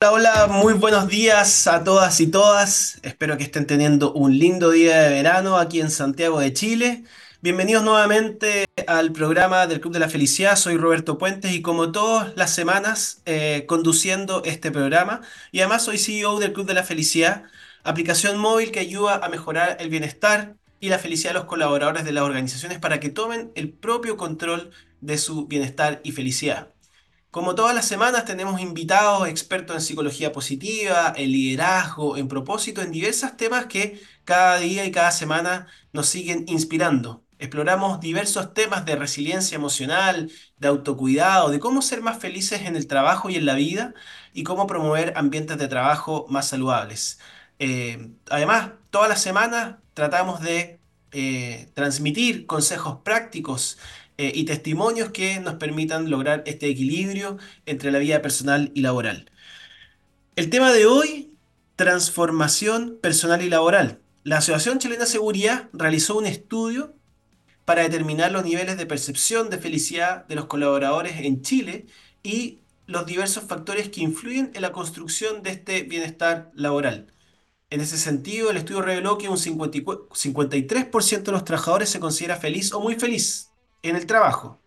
Hola, hola, muy buenos días a todas y todas. Espero que estén teniendo un lindo día de verano aquí en Santiago de Chile. Bienvenidos nuevamente al programa del Club de la Felicidad. Soy Roberto Puentes y como todas las semanas eh, conduciendo este programa. Y además soy CEO del Club de la Felicidad, aplicación móvil que ayuda a mejorar el bienestar y la felicidad de los colaboradores de las organizaciones para que tomen el propio control de su bienestar y felicidad. Como todas las semanas tenemos invitados expertos en psicología positiva, en liderazgo, en propósito, en diversos temas que cada día y cada semana nos siguen inspirando. Exploramos diversos temas de resiliencia emocional, de autocuidado, de cómo ser más felices en el trabajo y en la vida y cómo promover ambientes de trabajo más saludables. Eh, además, todas las semanas tratamos de eh, transmitir consejos prácticos eh, y testimonios que nos permitan lograr este equilibrio entre la vida personal y laboral. El tema de hoy, transformación personal y laboral. La Asociación Chilena de Seguridad realizó un estudio para determinar los niveles de percepción de felicidad de los colaboradores en Chile y los diversos factores que influyen en la construcción de este bienestar laboral. En ese sentido, el estudio reveló que un 53% de los trabajadores se considera feliz o muy feliz en el trabajo,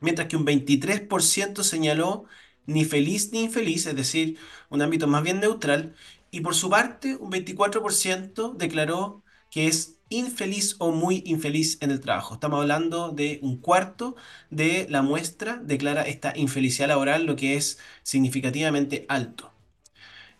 mientras que un 23% señaló ni feliz ni infeliz, es decir, un ámbito más bien neutral, y por su parte un 24% declaró que es infeliz o muy infeliz en el trabajo. Estamos hablando de un cuarto de la muestra declara esta infelicidad laboral, lo que es significativamente alto.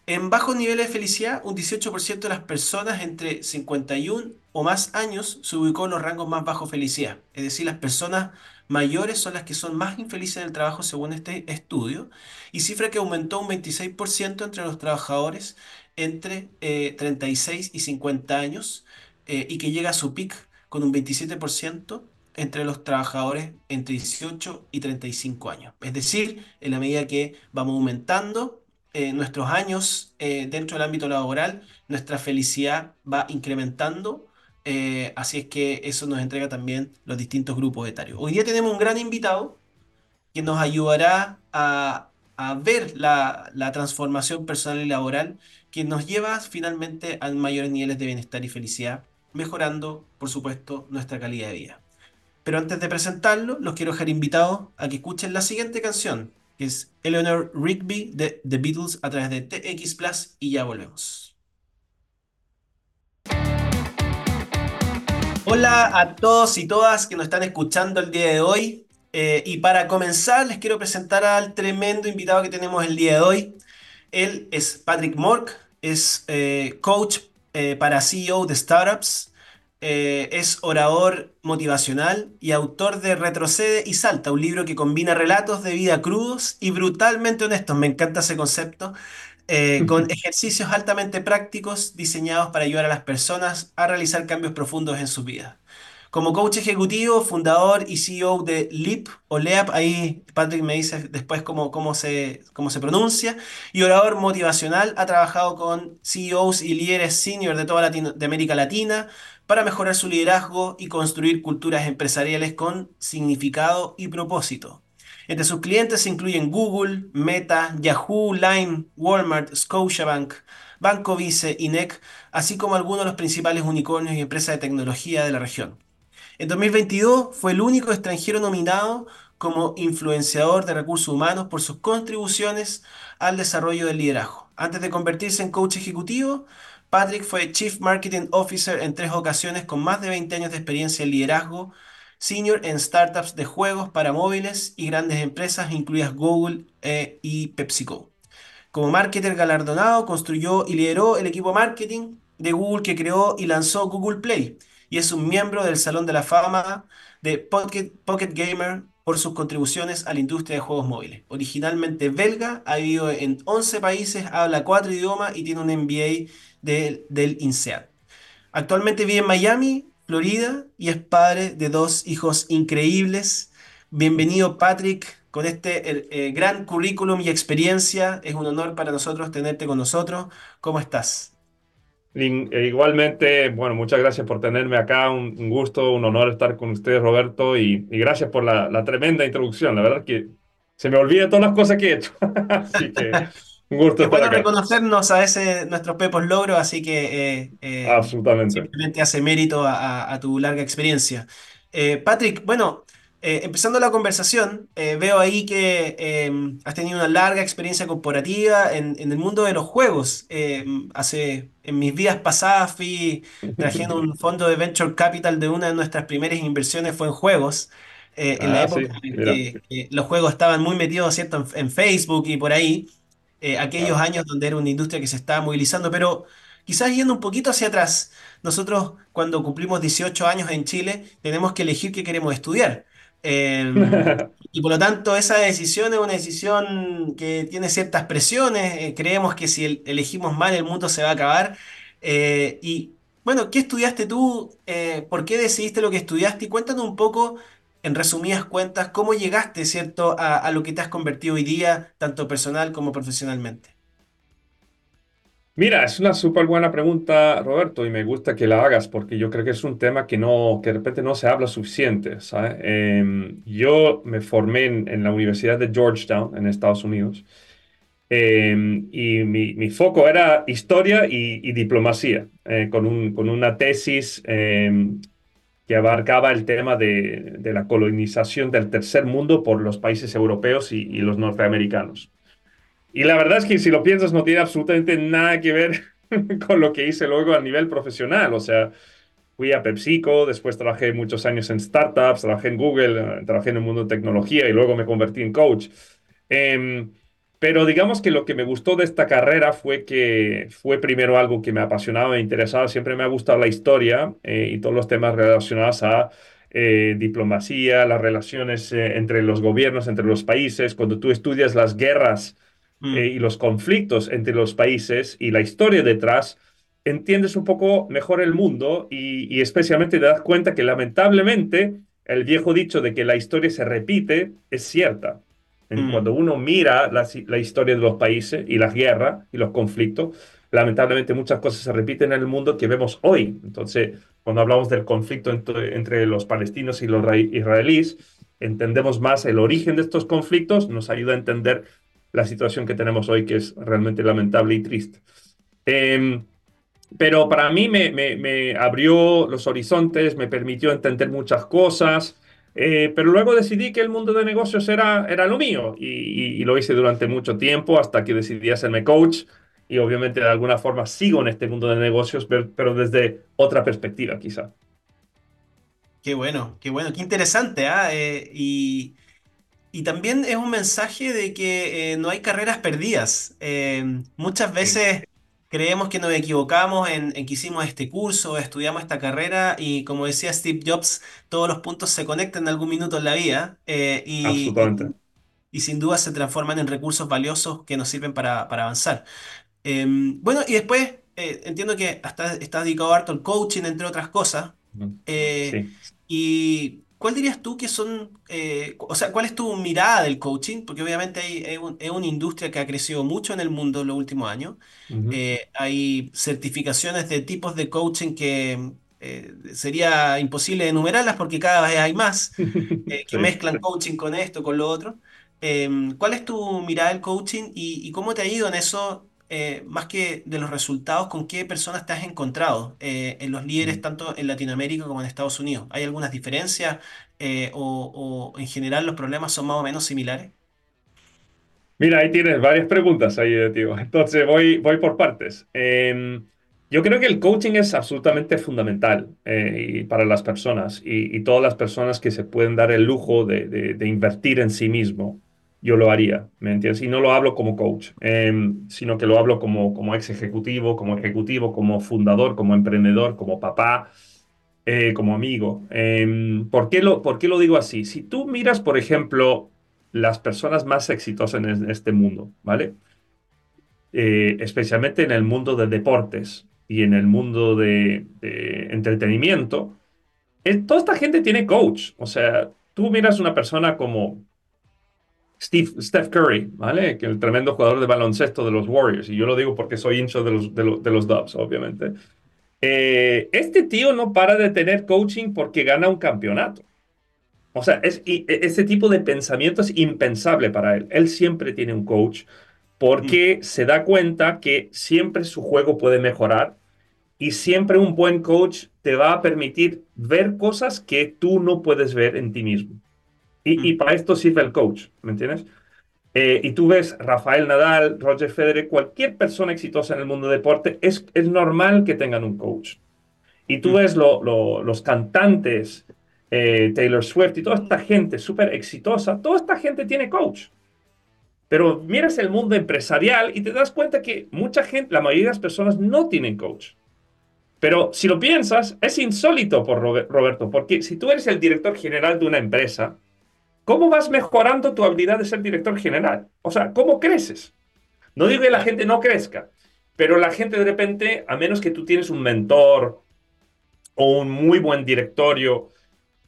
En bajos niveles de felicidad, un 18% de las personas entre 51 o más años se ubicó en los rangos más bajos de felicidad. Es decir, las personas mayores son las que son más infelices en el trabajo según este estudio, y cifra que aumentó un 26% entre los trabajadores entre 36 eh, y 50 años, eh, y que llega a su pic con un 27% entre los trabajadores entre 18 y 35 años. Es decir, en la medida que vamos aumentando eh, nuestros años dentro del ámbito laboral, nuestra felicidad va incrementando. Eh, así es que eso nos entrega también los distintos grupos etarios. Hoy día tenemos un gran invitado que nos ayudará a, ver la, la, transformación personal y laboral que nos lleva finalmente a mayores niveles de bienestar y felicidad, mejorando, por supuesto, nuestra calidad de vida. Pero antes de presentarlo, los quiero dejar invitados a que escuchen la siguiente canción que es Eleanor Rigby de The Beatles a través de TX Plus y ya volvemos. Hola a todos y todas que nos están escuchando el día de hoy. Eh, y para comenzar, les quiero presentar al tremendo invitado que tenemos el día de hoy. Él es Patrick Mork, es eh, coach eh, para CEO de startups, es orador motivacional y autor de Retrocede y Salta, un libro que combina relatos de vida crudos y brutalmente honestos. Me encanta ese concepto. Eh, con ejercicios altamente prácticos diseñados para ayudar a las personas a realizar cambios profundos en su vida. Como coach ejecutivo, fundador y CEO de LEAP o LEAP, ahí Patrick me dice después cómo, cómo, se, cómo se pronuncia, y orador motivacional, ha trabajado con CEOs y líderes senior de toda de América Latina, para mejorar su liderazgo y construir culturas empresariales con significado y propósito. Entre sus clientes se incluyen Google, Meta, Yahoo, Line, Walmart, Scotiabank, Banco Vice, INEC, así como algunos de los principales unicornios y empresas de tecnología de la región. En 2022 fue el único extranjero nominado como influenciador de recursos humanos por sus contribuciones al desarrollo del liderazgo. Antes de convertirse en coach ejecutivo, Patrick fue Chief Marketing Officer en tres ocasiones con más de 20 años de experiencia en liderazgo, senior en startups de juegos para móviles y grandes empresas, incluidas Google eh, y PepsiCo. Como marketer galardonado, construyó y lideró el equipo marketing de Google que creó y lanzó Google Play y es un miembro del Salón de la Fama de Pocket, Gamer por sus contribuciones a la industria de juegos móviles. Originalmente belga, ha vivido en 11 países, habla cuatro idiomas y tiene un MBA del INSEAD. Actualmente vive en Miami, Florida, y es padre de dos hijos increíbles. Bienvenido, Patrick, con este eh, gran currículum y experiencia. Es un honor para nosotros tenerte con nosotros. ¿Cómo estás? E igualmente, bueno, muchas gracias por tenerme acá, un, gusto, un honor estar con ustedes, Roberto, y, gracias por la, tremenda introducción. La verdad que se me olvida todas las cosas que he hecho. Así que Un gusto Es estar bueno acá. reconocernos a veces nuestros pepos logros, así que eh, eh, Absolutamente. simplemente hace mérito a, a- a tu larga experiencia. Eh, Patrick, bueno, eh, empezando la conversación, eh, veo ahí que eh, has tenido una larga experiencia corporativa en, en el mundo de los juegos. Eh, hace, en mis vidas pasadas fui, en un fondo de venture capital de una de nuestras primeras inversiones fue en juegos. eh, en la Ah, época sí, en que eh, los juegos estaban muy metidos, ¿cierto? en en Facebook y por ahí eh, aquellos claro. años donde era una industria que se estaba movilizando, pero quizás yendo un poquito hacia atrás, nosotros cuando cumplimos 18 años en Chile tenemos que elegir qué queremos estudiar. Eh, y por lo tanto esa decisión es una decisión que tiene ciertas presiones, eh, creemos que si el- elegimos mal el mundo se va a acabar. Eh, y bueno, ¿qué estudiaste tú? Eh, ¿por qué decidiste lo que estudiaste? Y cuéntanos un poco en resumidas cuentas, ¿cómo llegaste, cierto, a, a lo que te has convertido hoy día, tanto personal como profesionalmente? Mira, es una súper buena pregunta, Roberto, y me gusta que la hagas porque yo creo que es un tema que no, que de repente no se habla suficiente. Em, yo me formé en, la Universidad de Georgetown, en Estados Unidos, em, y mi, mi foco era historia y, y diplomacia, eh, con un, con una tesis em, que abarcaba el tema de, la colonización del tercer mundo por los países europeos y, y los norteamericanos. Y la verdad es que si lo piensas no tiene absolutamente nada que ver con lo que hice luego a nivel profesional. O sea, fui a PepsiCo, después trabajé muchos años en startups, trabajé en Google, eh, trabajé en el mundo de tecnología y luego me convertí en coach. Em, pero digamos que lo que me gustó de esta carrera fue que fue primero algo que me apasionaba, me interesaba, siempre me ha gustado la historia eh, y todos los temas relacionados a eh, diplomacia, las relaciones eh, entre los gobiernos, entre los países. Cuando tú estudias las guerras Mm, y los conflictos entre los países y la historia detrás, entiendes un poco mejor el mundo y, y especialmente te das cuenta que lamentablemente el viejo dicho de que la historia se repite es cierta. Mm. Cuando uno mira la, la historia de los países y las guerras y los conflictos, lamentablemente muchas cosas se repiten en el mundo que vemos hoy. Entonces, cuando hablamos del conflicto entre, entre los palestinos y los ra- israelíes, entendemos más el origen de estos conflictos, nos ayuda a entender la situación que tenemos hoy, que es realmente lamentable y triste. Em, pero para mí me, me- me abrió los horizontes, me permitió entender muchas cosas, eh, pero luego decidí que el mundo de negocios era, era lo mío y, y- y lo hice durante mucho tiempo hasta que decidí hacerme coach y obviamente de alguna forma sigo en este mundo de negocios, pero, desde otra perspectiva quizá. Qué bueno, qué bueno, qué interesante, ¿ah? Eh, y, y también es un mensaje de que eh, no hay carreras perdidas. Muchas Sí, veces creemos que nos equivocamos en, en que hicimos este curso, estudiamos esta carrera y como decía Steve Jobs, todos los puntos se conectan en algún minuto en la vida eh, y, absolutamente. y- y sin duda se transforman en recursos valiosos que nos sirven para, para avanzar. Eh, bueno, y después eh, entiendo que hasta estás dedicado harto al coaching, entre otras cosas. Eh, Sí. ¿y cuál dirías tú que son, eh, o sea, cuál es tu mirada del coaching? Porque obviamente hay, es un- es una industria que ha crecido mucho en el mundo en los últimos años. Ujú. Eh, hay certificaciones de tipos de coaching que eh, sería imposible enumerarlas porque cada vez hay más eh, que Sí. mezclan coaching con esto, con lo otro. Em, ¿cuál es tu mirada del coaching y, y cómo te ha ido en eso? Eh, más que de los resultados, ¿con qué personas te has encontrado eh, en los líderes tanto en Latinoamérica como en Estados Unidos? ¿Hay algunas diferencias eh, o, o en general los problemas son más o menos similares? Mira, ahí tienes varias preguntas ahí, tío. Entonces voy, voy por partes. Eh, yo creo que el coaching es absolutamente fundamental y para las personas y, y todas las personas que se pueden dar el lujo de, de- de invertir en sí mismo, yo lo haría, ¿me entiendes? Y no lo hablo como coach, eh, sino que lo hablo como, como ex ejecutivo, como ejecutivo, como fundador, como emprendedor, como papá, eh, como amigo. Eh, ¿por qué lo, por qué lo digo así? Si tú miras, por ejemplo, las personas más exitosas en es- este mundo, ¿vale? Eh, especialmente en el mundo de deportes y en el mundo de, de entretenimiento, eh, toda esta gente tiene coach. O sea, tú miras una persona como Steve, Steph Curry, ¿vale? Que el tremendo jugador de baloncesto de los Warriors, y yo lo digo porque soy hincha de los, de los, de los Dubs, obviamente. Eh, este tío no para de tener coaching porque gana un campeonato. O sea, es, y, e- ese tipo de pensamiento es impensable para él. Él siempre tiene un coach porque mm. se da cuenta que siempre su juego puede mejorar y siempre un buen coach te va a permitir ver cosas que tú no puedes ver en ti mismo. Y, mm. para esto sirve el coach, ¿me entiendes? Eh, y tú ves Rafael Nadal, Roger Federer, cualquier persona exitosa en el mundo del deporte, es, es normal que tengan un coach. Y tú mm. ves los cantantes, eh, Taylor Swift y toda esta gente súper exitosa, toda esta gente tiene coach. Pero miras el mundo empresarial y te das cuenta que mucha gente, la mayoría de las personas no tienen coach. Pero si lo piensas, es insólito por Roberto, porque si tú eres el director general de una empresa, ¿cómo vas mejorando tu habilidad de ser director general? O sea, ¿cómo creces? No digo que la gente no crezca, pero la gente de repente, a menos que tú tienes un mentor o un muy buen directorio,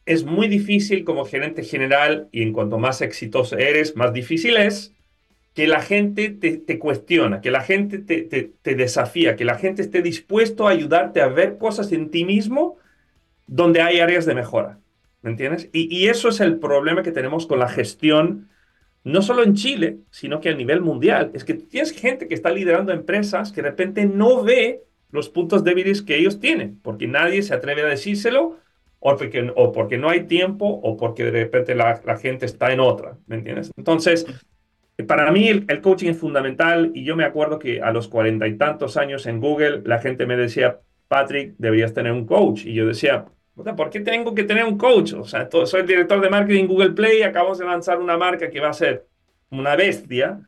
es muy difícil como gerente general y en cuanto más exitoso eres, más difícil es que la gente te, cuestiona, que la gente te, desafía, que la gente esté dispuesto a ayudarte a ver cosas en ti mismo donde hay áreas de mejora. ¿Me entiendes? Y, eso es el problema que tenemos con la gestión, no solo en Chile, sino que a nivel mundial. Es que tienes gente que está liderando empresas que de repente no ve los puntos débiles que ellos tienen, porque nadie se atreve a decírselo, o porque, no hay tiempo, o porque de repente la, gente está en otra. ¿Me entiendes? Entonces, para mí el, coaching es fundamental y yo me acuerdo que a los cuarenta y tantos años en Google la gente me decía, Patrick, deberías tener un coach. Y yo decía, ¿por qué tengo que tener un coach? O sea, soy el director de marketing Google Play acabamos de lanzar una marca que va a ser una bestia.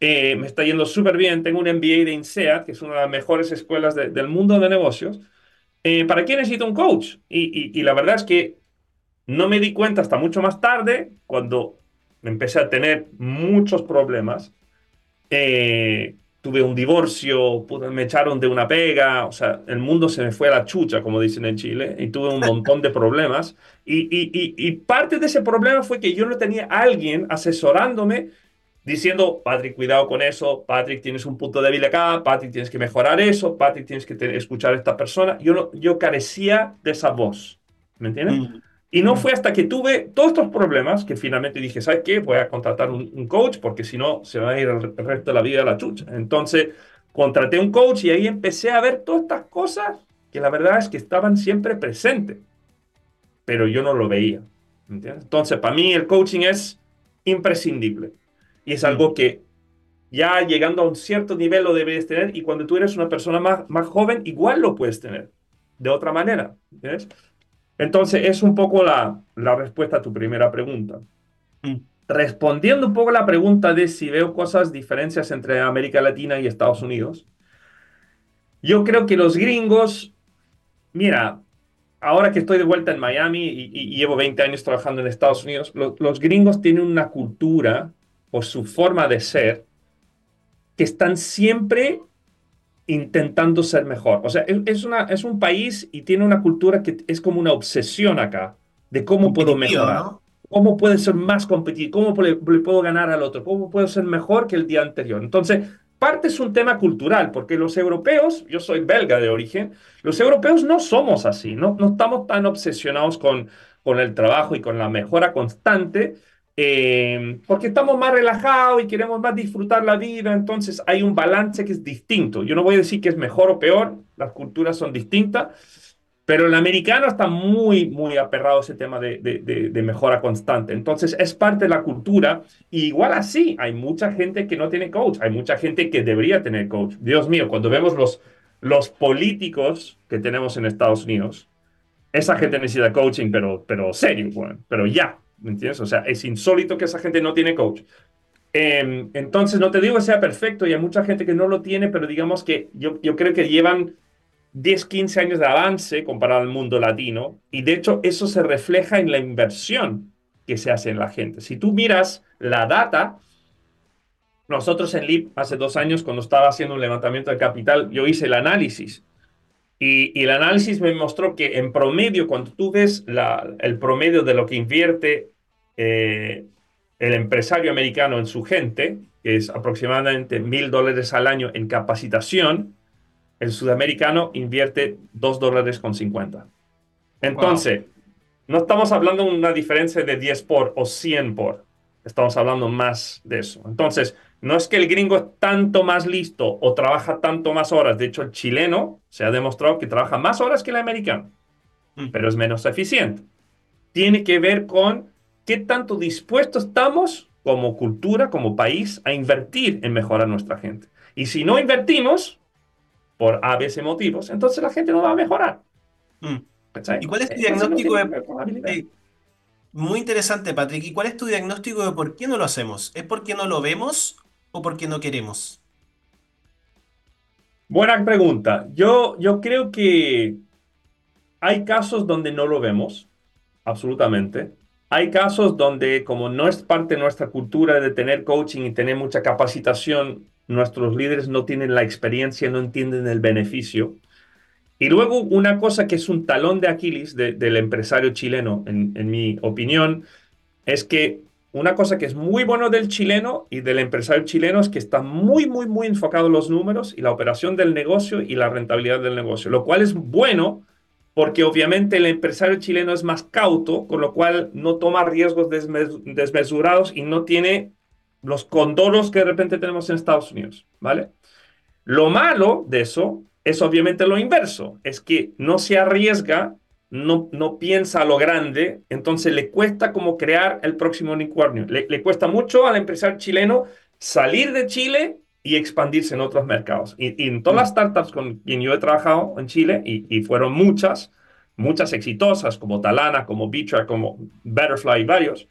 Eh, me está yendo súper bien. Tengo un MBA de INSEAD, que es una de las mejores escuelas del mundo de negocios. Eh, ¿Para qué necesito un coach? Y, y la verdad es que no me di cuenta hasta mucho más tarde, cuando empecé a tener muchos problemas. Eh, tuve un divorcio, me echaron de una pega, o sea, el mundo se me fue a la chucha, como dicen en Chile, y tuve un montón de problemas. Y, y, y, parte de ese problema fue que yo no tenía alguien asesorándome diciendo, Patrick, cuidado con eso, Patrick, tienes un punto débil acá, Patrick, tienes que mejorar eso, Patrick, tienes que escuchar a esta persona. Yo, no, yo carecía de esa voz, ¿me entiendes? Mm. Y no fue hasta que tuve todos estos problemas que finalmente dije, ¿sabes qué? Voy a contratar un, coach porque si no se va a ir el, resto de la vida a la chucha. Entonces contraté un coach y ahí empecé a ver todas estas cosas que la verdad es que estaban siempre presentes, pero yo no lo veía. Entonces, para mí el coaching es imprescindible y es algo que ya llegando a un cierto nivel lo debes tener y cuando tú eres una persona más, más joven igual lo puedes tener de otra manera. ¿entiendes? Entonces, es un poco la, la respuesta a tu primera pregunta. Mm. Respondiendo un poco a la pregunta de si veo cosas, diferencias entre América Latina y Estados Unidos, yo creo que los gringos, mira, ahora que estoy de vuelta en Miami y, llevo 20 años trabajando en Estados Unidos, los gringos tienen una cultura o su forma de ser que están siempre intentando ser mejor. O sea, es, una, es un país y tiene una cultura que es como una obsesión acá de cómo puedo mejorar. ¿Cómo puede ser más competitivo? ¿Cómo le, puedo ganar al otro? ¿Cómo puedo ser mejor que el día anterior? Entonces, parte es un tema cultural, porque los europeos, yo soy belga de origen, los europeos no somos así, no, no estamos tan obsesionados con, con el trabajo y con la mejora constante, eh, porque estamos más relajados y queremos más disfrutar la vida, entonces hay un balance que es distinto. Yo no voy a decir que es mejor o peor, las culturas son distintas, pero el americano está muy, muy aperrado a ese tema de, de, mejora constante. Entonces es parte de la cultura. Y igual así, hay mucha gente que no tiene coach, hay mucha gente que debería tener coach. Dios mío, cuando vemos los, los políticos que tenemos en Estados Unidos, esa gente necesita coaching, pero, pero serio, bueno, pero ya. ¿Me entiendes? O sea, es insólito que esa gente no tiene coach. Em, entonces, no te digo que sea perfecto y hay mucha gente que no lo tiene, pero digamos que yo, yo creo que llevan 10, 15 años de avance comparado al mundo latino y de hecho eso se refleja en la inversión que se hace en la gente. Si tú miras la data, nosotros en LIP hace dos años cuando estaba haciendo un levantamiento de capital, yo hice el análisis y, el análisis me mostró que en promedio, cuando tú ves la, el promedio de lo que invierte eh, el empresario americano en su gente, que es aproximadamente mil dólares al año en capacitación, el sudamericano invierte dos dólares con 50. Entonces, no estamos hablando de una diferencia de 10 por o 100 por, estamos hablando más de eso. Entonces, No es que el gringo es tanto más listo o trabaja tanto más horas. De hecho, el chileno se ha demostrado que trabaja más horas que el americano, mm. pero es menos eficiente. Tiene que ver con qué tanto dispuestos estamos como cultura, como país, a invertir en mejorar nuestra gente. Y si no invertimos, por A, B, motivos, entonces la gente no va a mejorar. Mm. ¿Y cuál es tu diagnóstico de... Muy interesante, Patrick. ¿Y cuál es tu diagnóstico de por qué no lo hacemos? ¿Es porque no lo vemos o porque no queremos? Buena pregunta. Yo, yo creo que hay casos donde no lo vemos, absolutamente. Hay casos donde, como no es parte de nuestra cultura de tener coaching y tener mucha capacitación, nuestros líderes no tienen la experiencia, no entienden el beneficio. Y luego una cosa que es un talón de Aquiles del empresario chileno, en, mi opinión, es que una cosa que es muy bueno del chileno y del empresario chileno es que está muy, muy, muy enfocado en los números y la operación del negocio y la rentabilidad del negocio, lo cual es bueno porque obviamente el empresario chileno es más cauto, con lo cual no toma riesgos desmesurados y no tiene los condoros que de repente tenemos en Estados Unidos, ¿vale? Lo malo de eso es obviamente lo inverso, es que no se arriesga, no, no piensa a lo grande, entonces le cuesta como crear el próximo unicornio. Le, cuesta mucho al empresario chileno salir de Chile y expandirse en otros mercados. Y, en todas las startups con quien yo he trabajado en Chile, y, fueron muchas, muchas exitosas, como Talana, como Beacher, como Betterfly y varios,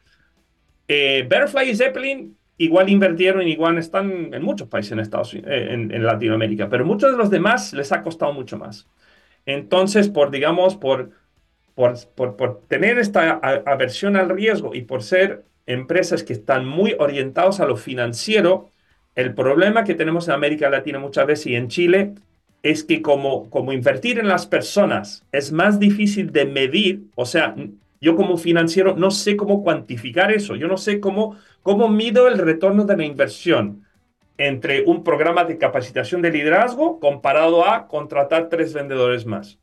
eh, Betterfly y Zeppelin igual invirtieron, igual están en muchos países en, Estados Unidos, eh, en, Latinoamérica, pero muchos de los demás les ha costado mucho más. Entonces, por, digamos, por, por, por, tener esta aversión al riesgo y por ser empresas que están muy orientados a lo financiero, el problema que tenemos en América Latina muchas veces y en Chile es que como, como invertir en las personas es más difícil de medir, o sea, yo como financiero no sé cómo cuantificar eso, yo no sé cómo, cómo mido el retorno de la inversión entre un programa de capacitación de liderazgo comparado a contratar tres vendedores más.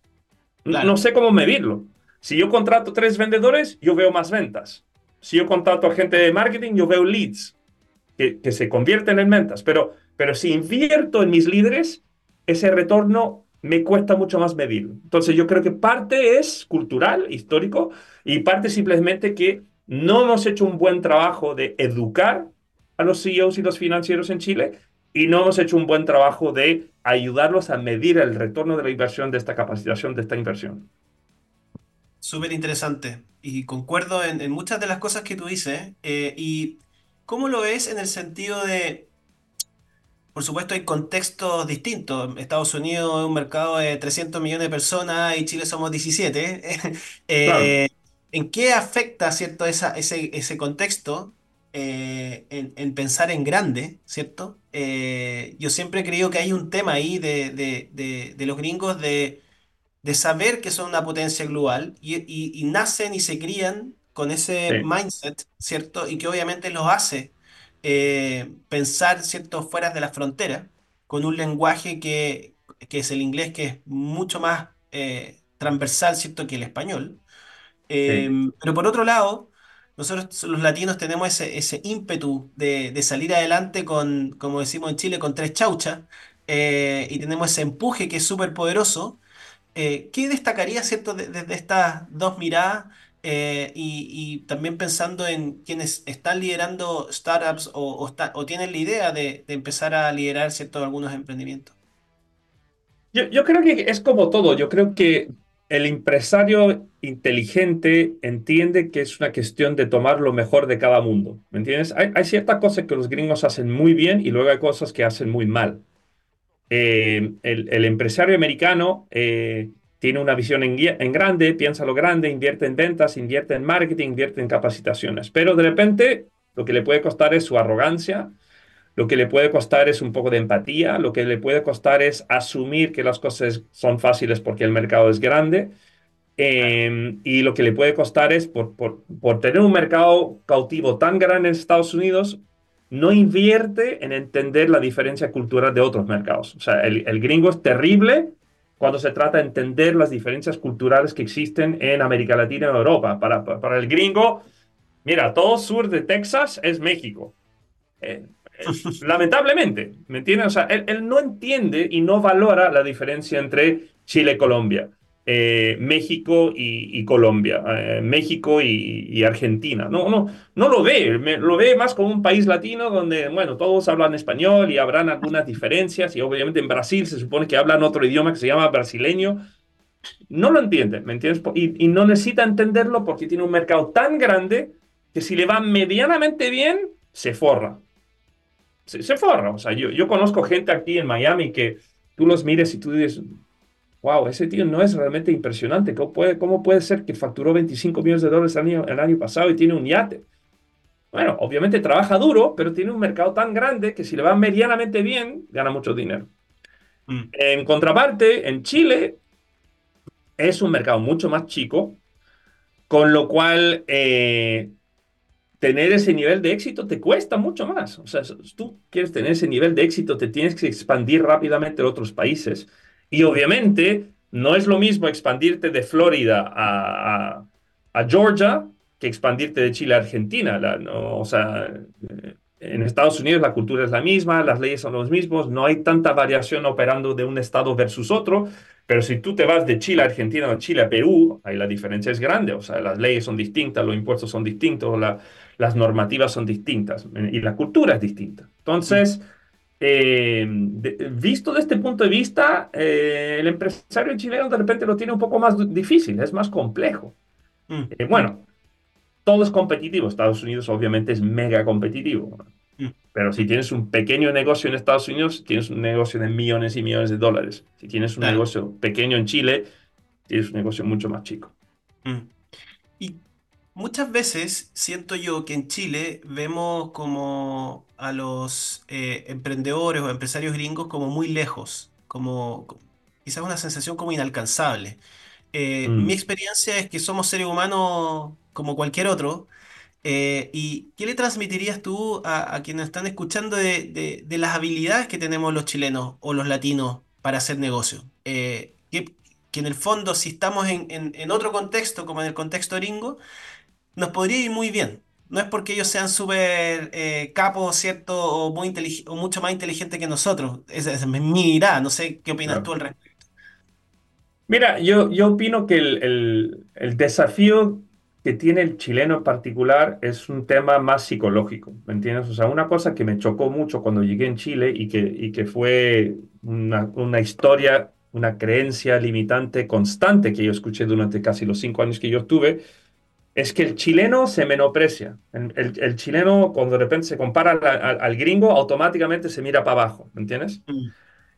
No sé cómo medirlo. Si yo contrato tres vendedores, yo veo más ventas. Si yo contrato a gente de marketing, yo veo leads que, que se convierten en ventas. Pero, pero si invierto en mis líderes, ese retorno me cuesta mucho más medir. Entonces yo creo que parte es cultural, histórico, y parte simplemente que no hemos hecho un buen trabajo de educar a los CEOs y los financieros en Chile y no hemos hecho un buen trabajo de ayudarlos a medir el retorno de la inversión, de esta capacitación, de esta inversión. Súper interesante y concuerdo en, muchas de las cosas que tú dices. Eh, ¿Y cómo lo ves en el sentido de por supuesto, hay contextos distintos. Estados Unidos es un mercado de 300 millones de personas y Chile somos 17. Eh, ¿En qué afecta, cierto, esa, ese, ese contexto eh, en, pensar en grande, cierto? Eh, yo siempre he creído que hay un tema ahí de, los gringos de, saber que son una potencia global y, nacen y se crían con ese mindset, ¿cierto? Y que obviamente los hace eh, pensar, ¿cierto?, fuera de la frontera, con un lenguaje que, es el inglés, que es mucho más eh, transversal, ¿cierto?, que el español. Em, pero por otro lado, nosotros los latinos tenemos ese, ese ímpetu de, salir adelante con, como decimos en Chile, con tres chauchas, eh, y tenemos ese empuje que es súper poderoso. ¿qué destacaría, ¿cierto?, desde estas dos miradas eh, y, también pensando en quienes están liderando startups o, o, tienen la idea de, empezar a liderar ciertos algunos emprendimientos. Yo, yo, creo que es como todo. Yo creo que el empresario inteligente entiende que es una cuestión de tomar lo mejor de cada mundo. ¿Me entiendes? Hay, hay ciertas cosas que los gringos hacen muy bien y luego hay cosas que hacen muy mal. Eh, el, el, empresario americano eh, tiene una visión en, grande, piensa lo grande, invierte en ventas, invierte en marketing, invierte en capacitaciones. Pero de repente lo que le puede costar es su arrogancia, lo que le puede costar es un poco de empatía, lo que le puede costar es asumir que las cosas son fáciles porque el mercado es grande. Em, y lo que le puede costar es, por, por, por, tener un mercado cautivo tan grande en Estados Unidos, no invierte en entender la diferencia cultural de otros mercados. O sea, el, el gringo es terrible cuando se trata de entender las diferencias culturales que existen en América Latina y Europa. Para, para el gringo, mira, todo sur de Texas es México. Eh, lamentablemente, ¿me entiendes? O sea, él, no entiende y no valora la diferencia entre Chile y Colombia. Eh, México y, Colombia, eh, México y, Argentina. No, no, no lo ve, lo ve más como un país latino donde, bueno, todos hablan español y habrán algunas diferencias y obviamente en Brasil se supone que hablan otro idioma que se llama brasileño. No lo entiende, ¿me entiendes? Y, no necesita entenderlo porque tiene un mercado tan grande que si le va medianamente bien, se forra. Se, forra. O sea, yo, yo conozco gente aquí en Miami que tú los mires y tú dices, wow, ese tío no es realmente impresionante. ¿Cómo puede, cómo puede ser que facturó 25 millones de dólares el año, el año pasado y tiene un yate? Bueno, obviamente trabaja duro, pero tiene un mercado tan grande que si le va medianamente bien, gana mucho dinero. Mm. En contraparte, en Chile es un mercado mucho más chico, con lo cual eh, tener ese nivel de éxito te cuesta mucho más. O sea, si tú quieres tener ese nivel de éxito, te tienes que expandir rápidamente a otros países. Y obviamente no es lo mismo expandirte de Florida a, Georgia que expandirte de Chile a Argentina. o sea, eh, en Estados Unidos la cultura es la misma, las leyes son los mismos, no hay tanta variación operando de un estado versus otro, pero si tú te vas de Chile a Argentina o Chile a Perú, ahí la diferencia es grande, o sea, las leyes son distintas, los impuestos son distintos, las normativas son distintas y la cultura es distinta. Entonces... Eh, visto desde este punto de vista, eh, el empresario chileno de repente lo tiene un poco más difícil, es más complejo. Mm. Eh, bueno, todo es competitivo. Estados Unidos obviamente es mega competitivo. Mm. Pero si tienes un pequeño negocio en Estados Unidos, tienes un negocio de millones y millones de dólares. Si tienes un negocio pequeño en Chile, tienes un negocio mucho más chico. Mm. ¿Y Muchas veces siento yo que en Chile vemos como a los eh, emprendedores o empresarios gringos como muy lejos, como quizás una sensación como inalcanzable. Eh, mm. Mi experiencia es que somos seres humanos como cualquier otro. Eh, ¿y qué le transmitirías tú a, quienes están escuchando de, las habilidades que tenemos los chilenos o los latinos para hacer negocio? que, en el fondo, si estamos en, en otro contexto, como en el contexto gringo, nos podría ir muy bien. No es porque ellos sean súper eh, capos, ¿cierto? O, muy o mucho más inteligentes que nosotros. Esa es mi mirada. No sé qué opinas tú al respecto. Mira, yo, yo opino que el, el, desafío que tiene el chileno en particular es un tema más psicológico, ¿me entiendes? O sea, una cosa que me chocó mucho cuando llegué en Chile y que, y que fue una, una historia, una creencia limitante constante que yo escuché durante casi los cinco años que yo estuve, es que el chileno se menosprecia. El, chileno, cuando de repente se compara al, gringo, automáticamente se mira para abajo, ¿me entiendes? Mm.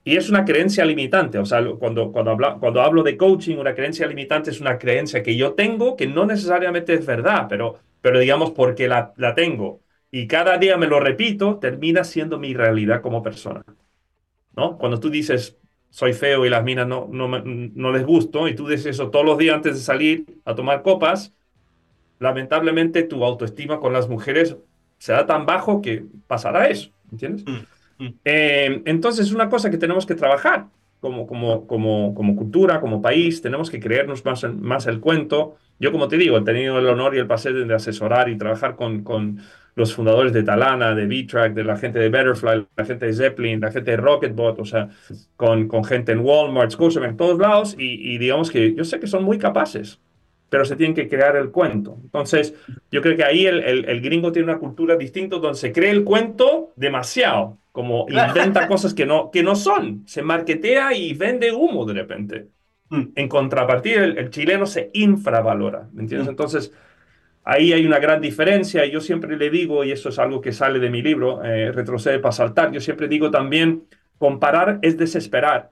Y es una creencia limitante. O sea, cuando, cuando, cuando hablo de coaching, una creencia limitante es una creencia que yo tengo, que no necesariamente es verdad, pero, pero digamos porque la, la tengo. Y cada día me lo repito, termina siendo mi realidad como persona. ¿No? Cuando tú dices, soy feo y las minas no, no, no les gusto, y tú dices eso todos los días antes de salir a tomar copas, lamentablemente tu autoestima con las mujeres será tan bajo que pasará eso, ¿entiendes? Mm, mm. Eh, entonces es una cosa que tenemos que trabajar como, como, como, como cultura, como país, tenemos que creernos más, más el cuento. Yo, como te digo, he tenido el honor y el placer de asesorar y trabajar con, con los fundadores de Talana, de V-Track, de la gente de Betterfly, la gente de Zeppelin, la gente de Rocketbot, o sea, con, con gente en Walmart, Scotiabank, en todos lados, y, y digamos que yo sé que son muy capaces pero se tiene que crear el cuento. Entonces, yo creo que ahí el, el, gringo tiene una cultura distinta donde se cree el cuento demasiado, como inventa cosas que no, que no son, se marketea y vende humo de repente. Mm. En contrapartida, el, chileno se infravalora, ¿me entiendes? Mm. Entonces, ahí hay una gran diferencia. Yo siempre le digo, y eso es algo que sale de mi libro, eh, Retrocede para saltar, yo siempre digo también, comparar es desesperar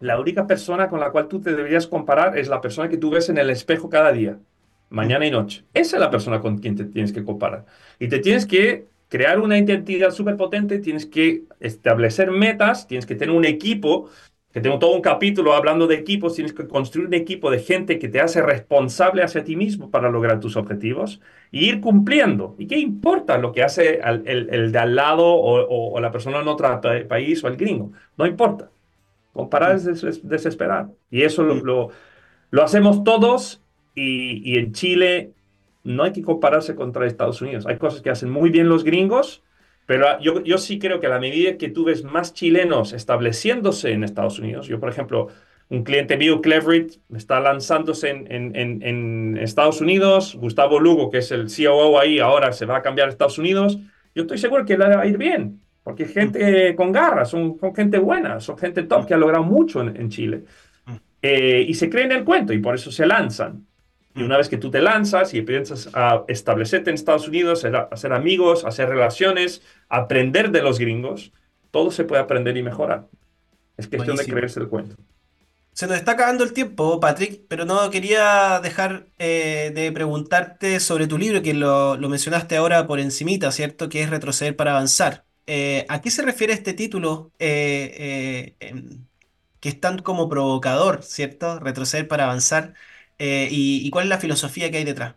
la única persona con la cual tú te deberías comparar es la persona que tú ves en el espejo cada día, mañana y noche. Esa es la persona con quien te tienes que comparar. Y te tienes que crear una identidad súper potente, tienes que establecer metas, tienes que tener un equipo, que tengo todo un capítulo hablando de equipos, tienes que construir un equipo de gente que te hace responsable hacia ti mismo para lograr tus objetivos y ir cumpliendo. ¿Y qué importa lo que hace el, de al lado o, la persona en otro país o el gringo? No importa. Comparar es desesperar. Y eso lo, lo, hacemos todos y, en Chile no hay que compararse contra Estados Unidos. Hay cosas que hacen muy bien los gringos Pero yo, yo sí creo que a la medida que tú ves más chilenos estableciéndose en Estados Unidos, yo por ejemplo, un cliente mío, Cleverit, está lanzándose en, en, en, en Estados Unidos, Gustavo Lugo, que es el COO ahí, ahora se va a cambiar a Estados Unidos, yo estoy seguro que le va a ir bien, porque es gente con garras, son, son gente buena, son gente top que ha logrado mucho en, en Chile. Eh, y se creen el cuento y por eso se lanzan. Y una vez que tú te lanzas y piensas a establecerte en Estados Unidos, a hacer amigos, a hacer relaciones, aprender de los gringos, todo se puede aprender y mejorar. Es cuestión Buenísimo. de creerse el cuento. Se nos está acabando el tiempo, Patrick, pero no quería dejar eh, de preguntarte sobre tu libro, que lo, lo, mencionaste ahora por encimita, ¿cierto? Que es Retroceder para Avanzar. Eh, ¿A qué se refiere este título? Eh, que es tan como provocador, ¿cierto? Retroceder para avanzar. Eh, y, y, cuál es la filosofía que hay detrás?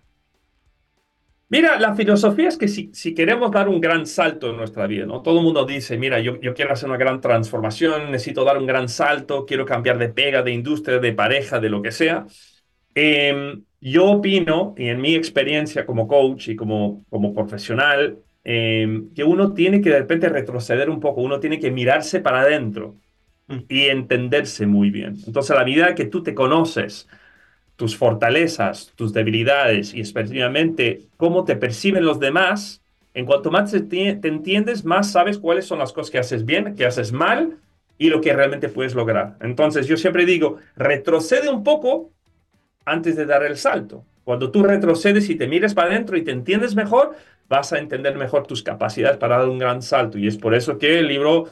Mira, la filosofía es que si, si, queremos dar un gran salto en nuestra vida, ¿no? Todo el mundo dice, mira, yo, yo quiero hacer una gran transformación, necesito dar un gran salto, quiero cambiar de pega, de industria, de pareja, de lo que sea. Eh, yo opino, y en mi experiencia como coach y como, como profesional, eh, que uno tiene que de repente retroceder un poco, uno tiene que mirarse para adentro mm. y entenderse muy bien. Entonces, a la medida que tú te conoces, tus fortalezas, tus debilidades y específicamente cómo te perciben los demás, en cuanto más te, entiendes, más sabes cuáles son las cosas que haces bien, que haces mal y lo que realmente puedes lograr. Entonces yo siempre digo, retrocede un poco antes de dar el salto. Cuando tú retrocedes y te mires para adentro y te entiendes mejor, vas a entender mejor tus capacidades para dar un gran salto. Y es por eso que el libro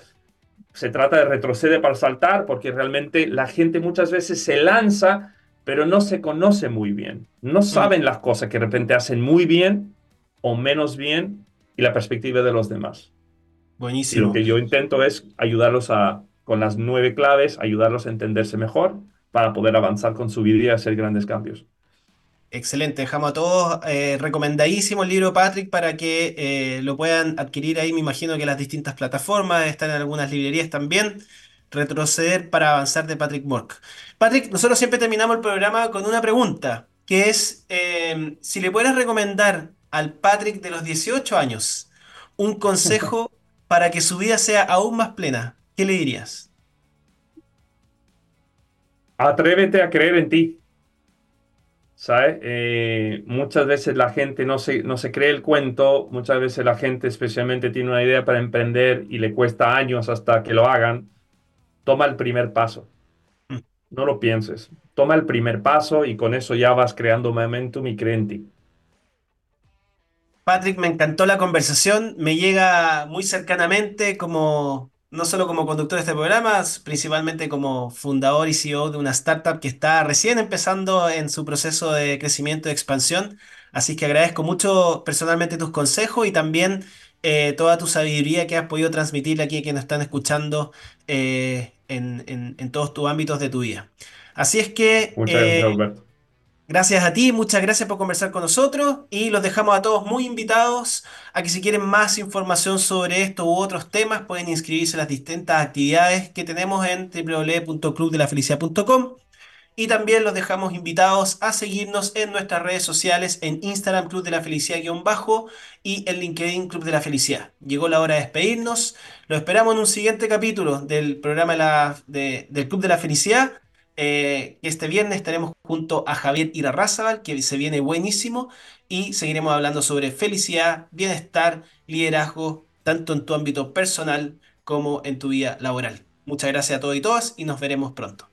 se trata de retroceder para saltar, porque realmente la gente muchas veces se lanza pero no se conoce muy bien. No mm. saben las cosas que de repente hacen muy bien o menos bien y la perspectiva de los demás. Buenísimo. Y lo que yo intento es ayudarlos a, con las nueve claves, ayudarlos a entenderse mejor para poder avanzar con su vida y hacer grandes cambios. Excelente, dejamos a todos eh, recomendadísimo el libro Patrick para que eh, lo puedan adquirir ahí, me imagino que las distintas plataformas, están en algunas librerías también. Retroceder para avanzar de Patrick Mork. Patrick, nosotros siempre terminamos el programa con una pregunta, que es eh, si le puedes recomendar al Patrick de los 18 años un consejo para que su vida sea aún más plena, ¿qué le dirías? Atrévete a creer en ti. ¿Sabes? Eh, muchas veces la gente no se, no se cree el cuento, muchas veces la gente especialmente tiene una idea para emprender y le cuesta años hasta que lo hagan toma el primer paso. Mm. No lo pienses. Toma el primer paso y con eso ya vas creando momentum y cree en ti. Patrick, me encantó la conversación. Me llega muy cercanamente como, no solo como conductor de este programa, principalmente como fundador y CEO de una startup que está recién empezando en su proceso de crecimiento y expansión. Así que agradezco mucho personalmente tus consejos y también eh, toda tu sabiduría que has podido transmitirle aquí a quienes están escuchando eh, en, todos tus ámbitos de tu vida. Así es que... Muchas gracias, eh, Alberto. Gracias a ti, muchas gracias por conversar con nosotros y los dejamos a todos muy invitados a que si quieren más información sobre esto u otros temas pueden inscribirse en las distintas actividades que tenemos en www.clubdelafelicidad.com y también los dejamos invitados a seguirnos en nuestras redes sociales en Instagram Club de la Felicidad-bajo y en LinkedIn Club de la Felicidad. Llegó la hora de despedirnos. Lo esperamos en un siguiente capítulo del programa del Club de la Felicidad. Eh, este viernes estaremos junto a Javier Irarrázaval, que se viene buenísimo, y seguiremos hablando sobre felicidad, bienestar, liderazgo, tanto en tu ámbito personal como en tu vida laboral. Muchas gracias a todos y todas y nos veremos pronto.